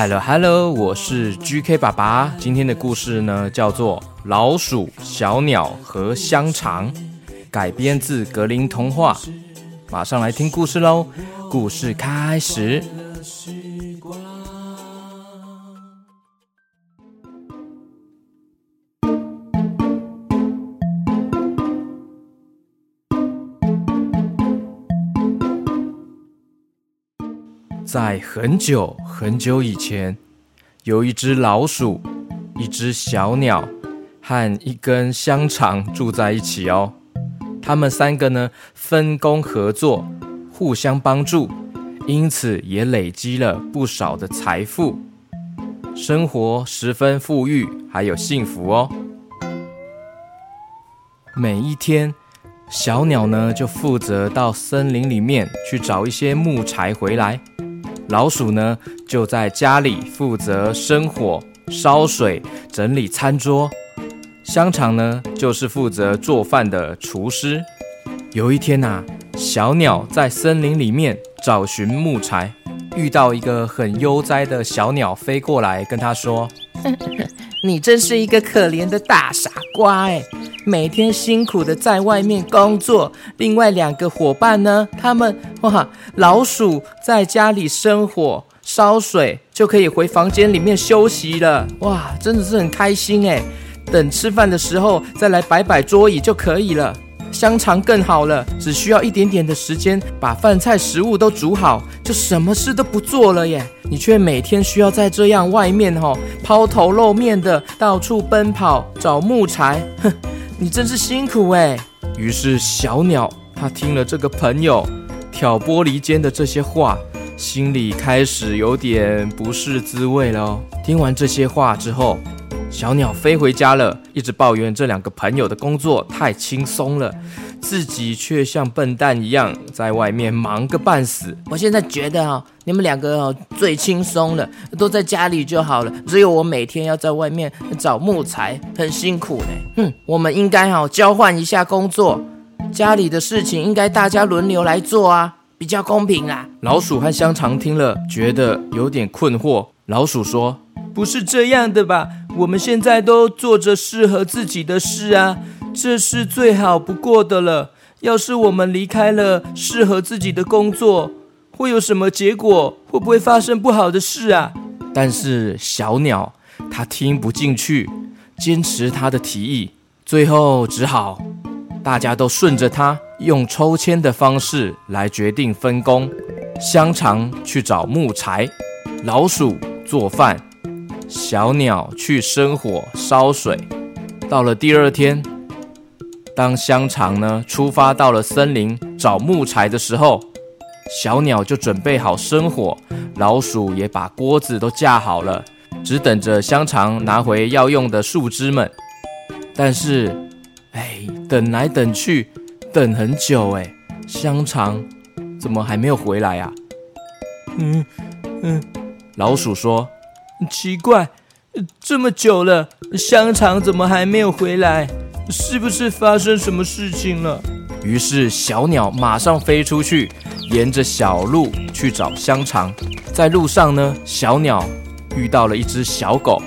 Hello Hello，我是 GK 爸爸。今天的故事呢，叫做《老鼠、小鸟和香肠》，改编自格林童话。马上来听故事喽！故事开始。在很久很久以前，有一只老鼠、一只小鸟和一根香肠住在一起哦。他们三个呢，分工合作，互相帮助，因此也累积了不少的财富，生活十分富裕，还有幸福哦。每一天，小鸟呢就负责到森林里面去找一些木柴回来。老鼠呢，就在家里负责生火、烧水、整理餐桌；香肠呢，就是负责做饭的厨师。有一天呐、啊，小鸟在森林里面找寻木材，遇到一个很悠哉的小鸟飞过来，跟他说：“ 你真是一个可怜的大傻瓜哎！每天辛苦的在外面工作，另外两个伙伴呢，他们哇，老鼠在家里生火烧水，就可以回房间里面休息了。哇，真的是很开心哎！等吃饭的时候再来摆摆桌椅就可以了。香肠更好了，只需要一点点的时间，把饭菜食物都煮好，就什么事都不做了耶。你却每天需要在这样外面吼、哦、抛头露面的到处奔跑找木材，哼，你真是辛苦哎。于是小鸟它听了这个朋友挑拨离间的这些话，心里开始有点不是滋味了。听完这些话之后，小鸟飞回家了，一直抱怨这两个朋友的工作太轻松了，自己却像笨蛋一样在外面忙个半死。我现在觉得哦，你们两个哦最轻松了，都在家里就好了，只有我每天要在外面找木材，很辛苦呢。哼，我们应该哦交换一下工作，家里的事情应该大家轮流来做啊，比较公平啊。老鼠和香肠听了，觉得有点困惑。老鼠说。不是这样的吧？我们现在都做着适合自己的事啊，这是最好不过的了。要是我们离开了适合自己的工作，会有什么结果？会不会发生不好的事啊？但是小鸟它听不进去，坚持它的提议，最后只好大家都顺着它，用抽签的方式来决定分工。香肠去找木材，老鼠做饭。小鸟去生火烧水。到了第二天，当香肠呢出发到了森林找木材的时候，小鸟就准备好生火，老鼠也把锅子都架好了，只等着香肠拿回要用的树枝们。但是，哎，等来等去，等很久，哎，香肠怎么还没有回来啊？嗯嗯，老鼠说。奇怪，这么久了，香肠怎么还没有回来？是不是发生什么事情了？于是小鸟马上飞出去，沿着小路去找香肠。在路上呢，小鸟遇到了一只小狗，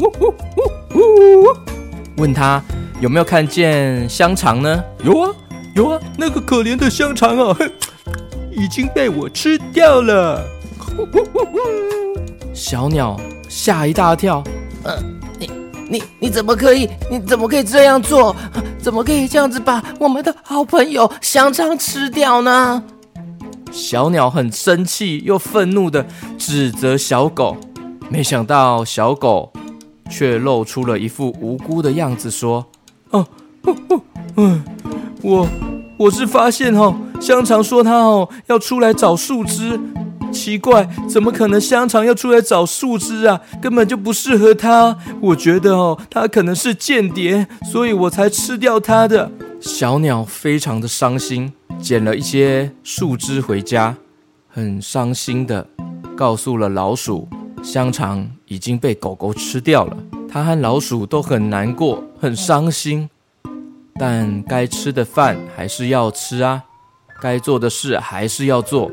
呜呜呜呜，问他有没有看见香肠呢？有啊，有啊，那个可怜的香肠啊，已经被我吃掉了。小鸟吓一大跳，呃，你你你怎么可以？你怎么可以这样做？怎么可以这样子把我们的好朋友香肠吃掉呢？小鸟很生气又愤怒的指责小狗，没想到小狗却露出了一副无辜的样子，说：“哦，哦哦，嗯，我我是发现哦，香肠说它哦要出来找树枝。”奇怪，怎么可能香肠要出来找树枝啊？根本就不适合它。我觉得哦，它可能是间谍，所以我才吃掉它的。小鸟非常的伤心，捡了一些树枝回家，很伤心的告诉了老鼠，香肠已经被狗狗吃掉了。它和老鼠都很难过，很伤心，但该吃的饭还是要吃啊，该做的事还是要做。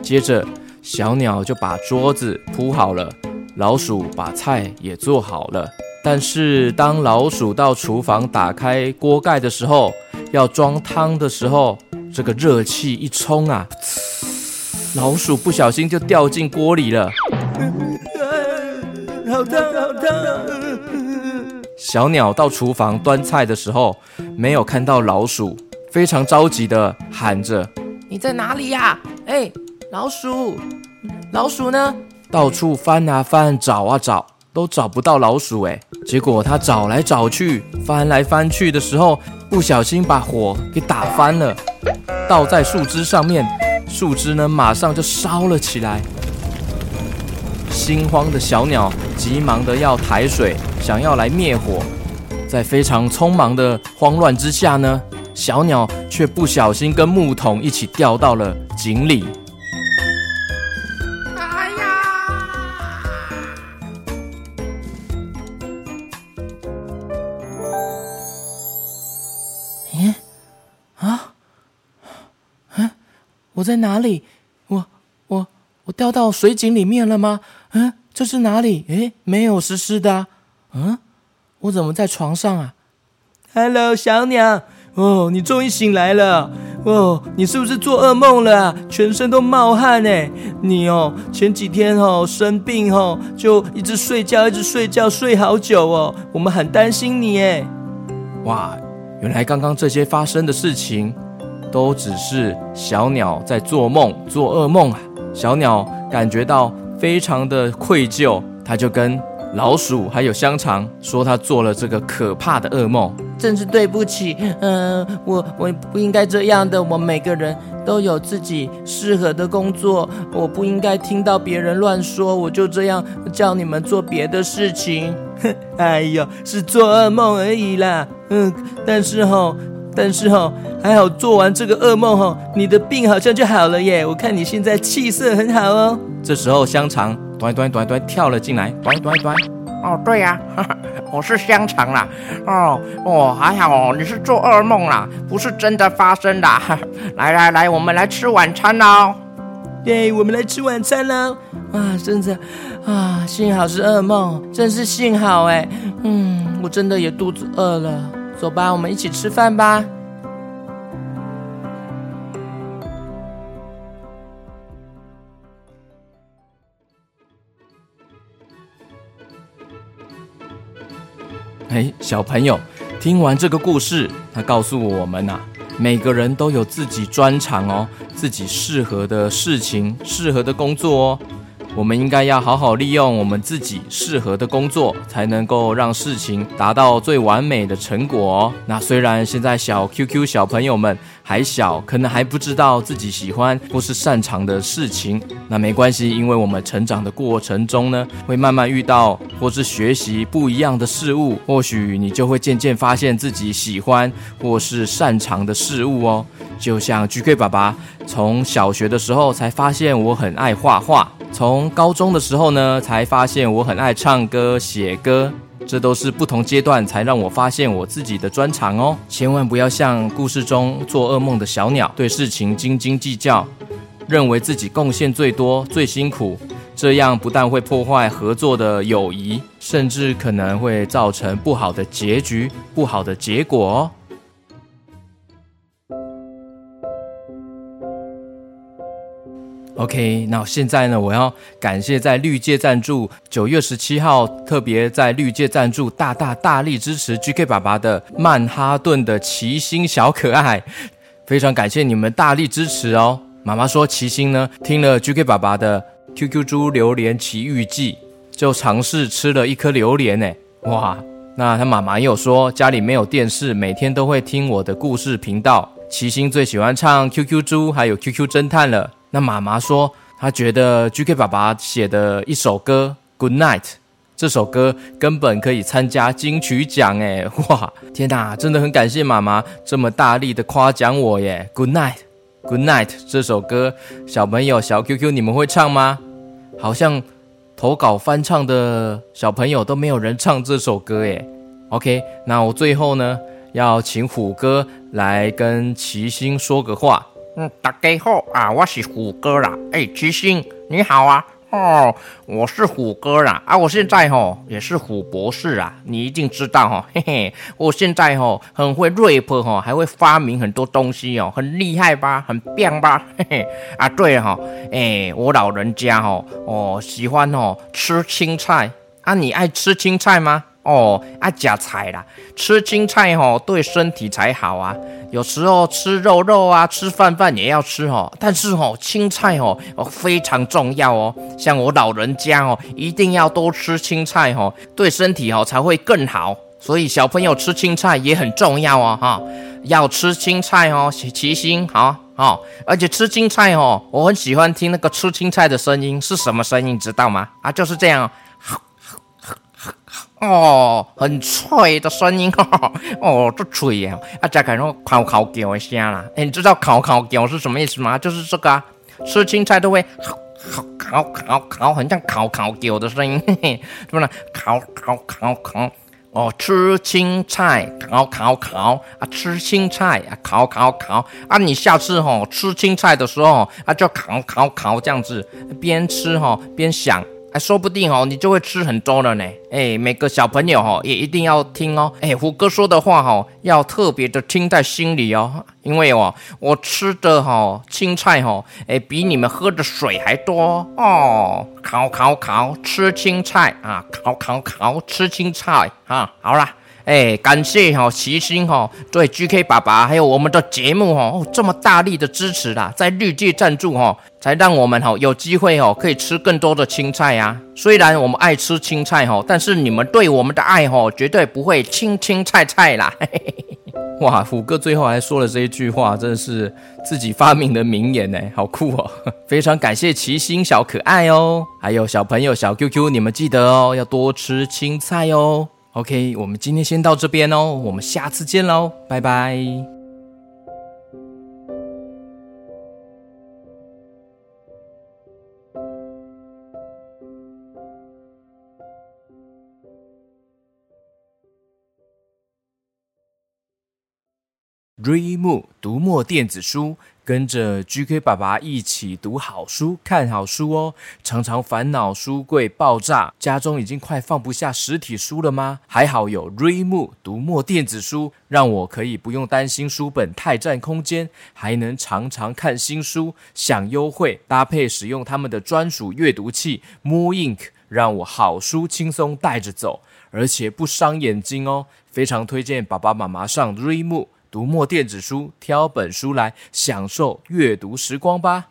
接着，小鸟就把桌子铺好了，老鼠把菜也做好了。但是，当老鼠到厨房打开锅盖的时候，要装汤的时候，这个热气一冲啊，老鼠不小心就掉进锅里了。好烫，好烫！小鸟到厨房端菜的时候，没有看到老鼠，非常着急的喊着：“你在哪里呀？哎，老鼠，老鼠呢？”到处翻啊翻，找啊找。都找不到老鼠哎，结果他找来找去，翻来翻去的时候，不小心把火给打翻了，倒在树枝上面，树枝呢马上就烧了起来。心慌的小鸟急忙的要抬水，想要来灭火，在非常匆忙的慌乱之下呢，小鸟却不小心跟木桶一起掉到了井里。我在哪里？我我我掉到水井里面了吗？嗯，这是哪里？诶，没有湿湿的。嗯，我怎么在床上啊？Hello，小鸟。哦，你终于醒来了。哦，你是不是做噩梦了？全身都冒汗哎。你哦，前几天哦生病哦，就一直睡觉，一直睡觉，睡好久哦。我们很担心你哎。哇，原来刚刚这些发生的事情。都只是小鸟在做梦，做噩梦啊！小鸟感觉到非常的愧疚，它就跟老鼠还有香肠说，它做了这个可怕的噩梦。真是对不起，嗯，我我不应该这样的。我们每个人都有自己适合的工作，我不应该听到别人乱说，我就这样叫你们做别的事情。哎呦，是做噩梦而已啦。嗯，但是哈。但是哈，还好做完这个噩梦哈，你的病好像就好了耶。我看你现在气色很好哦。这时候香肠端端端端跳了进来，端端端。哦，对呀，我是香肠啦。哦哦，还好哦，你是做噩梦啦，不是真的发生的。来来来，我们来吃晚餐喽。耶，我们来吃晚餐喽。啊，真的啊，幸好是噩梦，真是幸好哎。嗯，我真的也肚子饿了。走吧，我们一起吃饭吧。哎，小朋友，听完这个故事，他告诉我们呐，每个人都有自己专长哦，自己适合的事情，适合的工作哦。我们应该要好好利用我们自己适合的工作，才能够让事情达到最完美的成果哦。那虽然现在小 QQ 小朋友们还小，可能还不知道自己喜欢或是擅长的事情，那没关系，因为我们成长的过程中呢，会慢慢遇到或是学习不一样的事物，或许你就会渐渐发现自己喜欢或是擅长的事物哦。就像 GK 爸爸从小学的时候才发现我很爱画画，从高中的时候呢才发现我很爱唱歌写歌，这都是不同阶段才让我发现我自己的专长哦。千万不要像故事中做噩梦的小鸟，对事情斤斤计较，认为自己贡献最多最辛苦，这样不但会破坏合作的友谊，甚至可能会造成不好的结局、不好的结果哦。OK，那现在呢，我要感谢在绿界赞助九月十七号特别在绿界赞助大大大力支持 GK 爸爸的曼哈顿的齐心小可爱，非常感谢你们大力支持哦。妈妈说齐心呢听了 GK 爸爸的 QQ 猪榴莲奇遇记，就尝试吃了一颗榴莲呢。哇，那他妈妈又说家里没有电视，每天都会听我的故事频道。齐心最喜欢唱 QQ 猪还有 QQ 侦探了。那妈妈说，她觉得 GK 爸爸写的一首歌《Good Night》这首歌根本可以参加金曲奖哎！哇，天哪，真的很感谢妈妈这么大力的夸奖我耶！Good Night，Good Night 这首歌，小朋友小 QQ 你们会唱吗？好像投稿翻唱的小朋友都没有人唱这首歌耶。OK，那我最后呢要请虎哥来跟齐星说个话。嗯，大家好啊，我是虎哥啦。哎，七星你好啊。哦，我是虎哥啦。啊，我现在吼也是虎博士啊，你一定知道哈，嘿嘿，我现在吼很会 rap 哈，还会发明很多东西哦，很厉害吧，很棒吧，嘿嘿。啊，对了哈，哎，我老人家吼哦喜欢哦吃青菜啊，你爱吃青菜吗？哦，爱夹菜啦，吃青菜吼对身体才好啊。有时候吃肉肉啊，吃饭饭也要吃哦。但是哦，青菜哦哦非常重要哦。像我老人家哦，一定要多吃青菜哦，对身体哦才会更好。所以小朋友吃青菜也很重要哦哈。要吃青菜哦，齐心好哦。而且吃青菜哦，我很喜欢听那个吃青菜的声音是什么声音，知道吗？啊，就是这样。哦，哦很脆的声音哦，哦，这脆呀！啊，再看那烤烤叫一下啦。哎，你知道烤烤叫是什么意思吗？就是这个啊，吃青菜都会烤烤烤烤，很像烤烤叫的声音，嘿嘿，是不是？烤烤烤烤，哦，吃青菜烤烤烤啊，吃青菜啊，烤烤烤啊，你下次哈吃青菜的时候啊，就烤烤烤这样子，边吃哈边想。哎，说不定哦，你就会吃很多了呢。哎，每个小朋友哈也一定要听哦。哎，虎哥说的话哈要特别的听在心里哦，因为哦，我吃的哈青菜哈，哎，比你们喝的水还多哦。烤烤烤，吃青菜啊！烤烤烤，吃青菜啊！好啦。哎，感谢哈齐心哈对 GK 爸爸还有我们的节目哈这么大力的支持啦，在绿界赞助哈，才让我们哈有机会哦可以吃更多的青菜呀。虽然我们爱吃青菜哈，但是你们对我们的爱哈绝对不会青青菜菜啦。哇，虎哥最后还说了这一句话，真的是自己发明的名言呢，好酷哦！非常感谢齐心小可爱哦，还有小朋友小 QQ，你们记得哦，要多吃青菜哦。OK，我们今天先到这边哦，我们下次见喽，拜拜。Readmoo 读墨电子书。跟着 GK 爸爸一起读好书、看好书哦。常常烦恼书柜爆炸，家中已经快放不下实体书了吗？还好有 Readmoo 读墨电子书，让我可以不用担心书本太占空间，还能常常看新书，享优惠。搭配使用他们的专属阅读器 Mo Ink，让我好书轻松带着走，而且不伤眼睛哦。非常推荐爸爸妈妈上 Readmoo。读墨电子书，挑本书来享受阅读时光吧。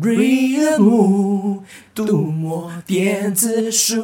Read m 读墨电子书。